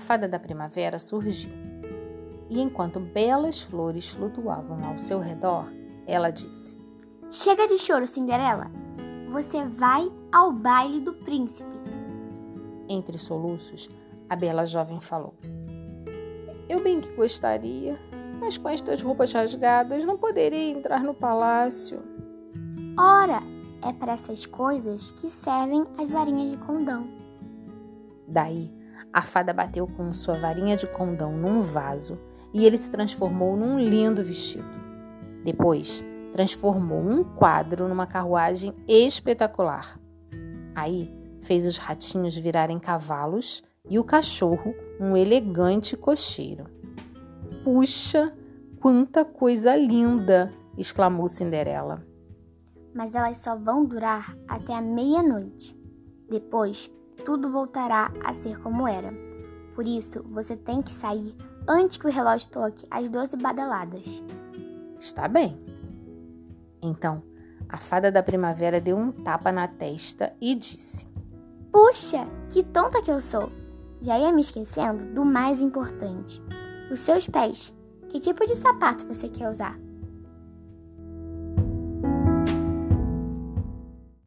fada da primavera surgiu. E enquanto belas flores flutuavam ao seu redor, ela disse: Chega de choro, Cinderela. Você vai ao baile do príncipe. Entre soluços, a bela jovem falou: Eu bem que gostaria, mas com estas roupas rasgadas não poderia entrar no palácio. Ora, é para essas coisas que servem as varinhas de condão. Daí, a fada bateu com sua varinha de condão num vaso e ele se transformou num lindo vestido. Depois, transformou um quadro numa carruagem espetacular. Aí, fez os ratinhos virarem cavalos e o cachorro um elegante cocheiro. Puxa, quanta coisa linda! exclamou Cinderela. Mas elas só vão durar até a meia-noite. Depois, tudo voltará a ser como era. Por isso, você tem que sair antes que o relógio toque as doze badaladas. Está bem. Então, a fada da primavera deu um tapa na testa e disse: Puxa, que tonta que eu sou! Já ia me esquecendo do mais importante: os seus pés. Que tipo de sapato você quer usar?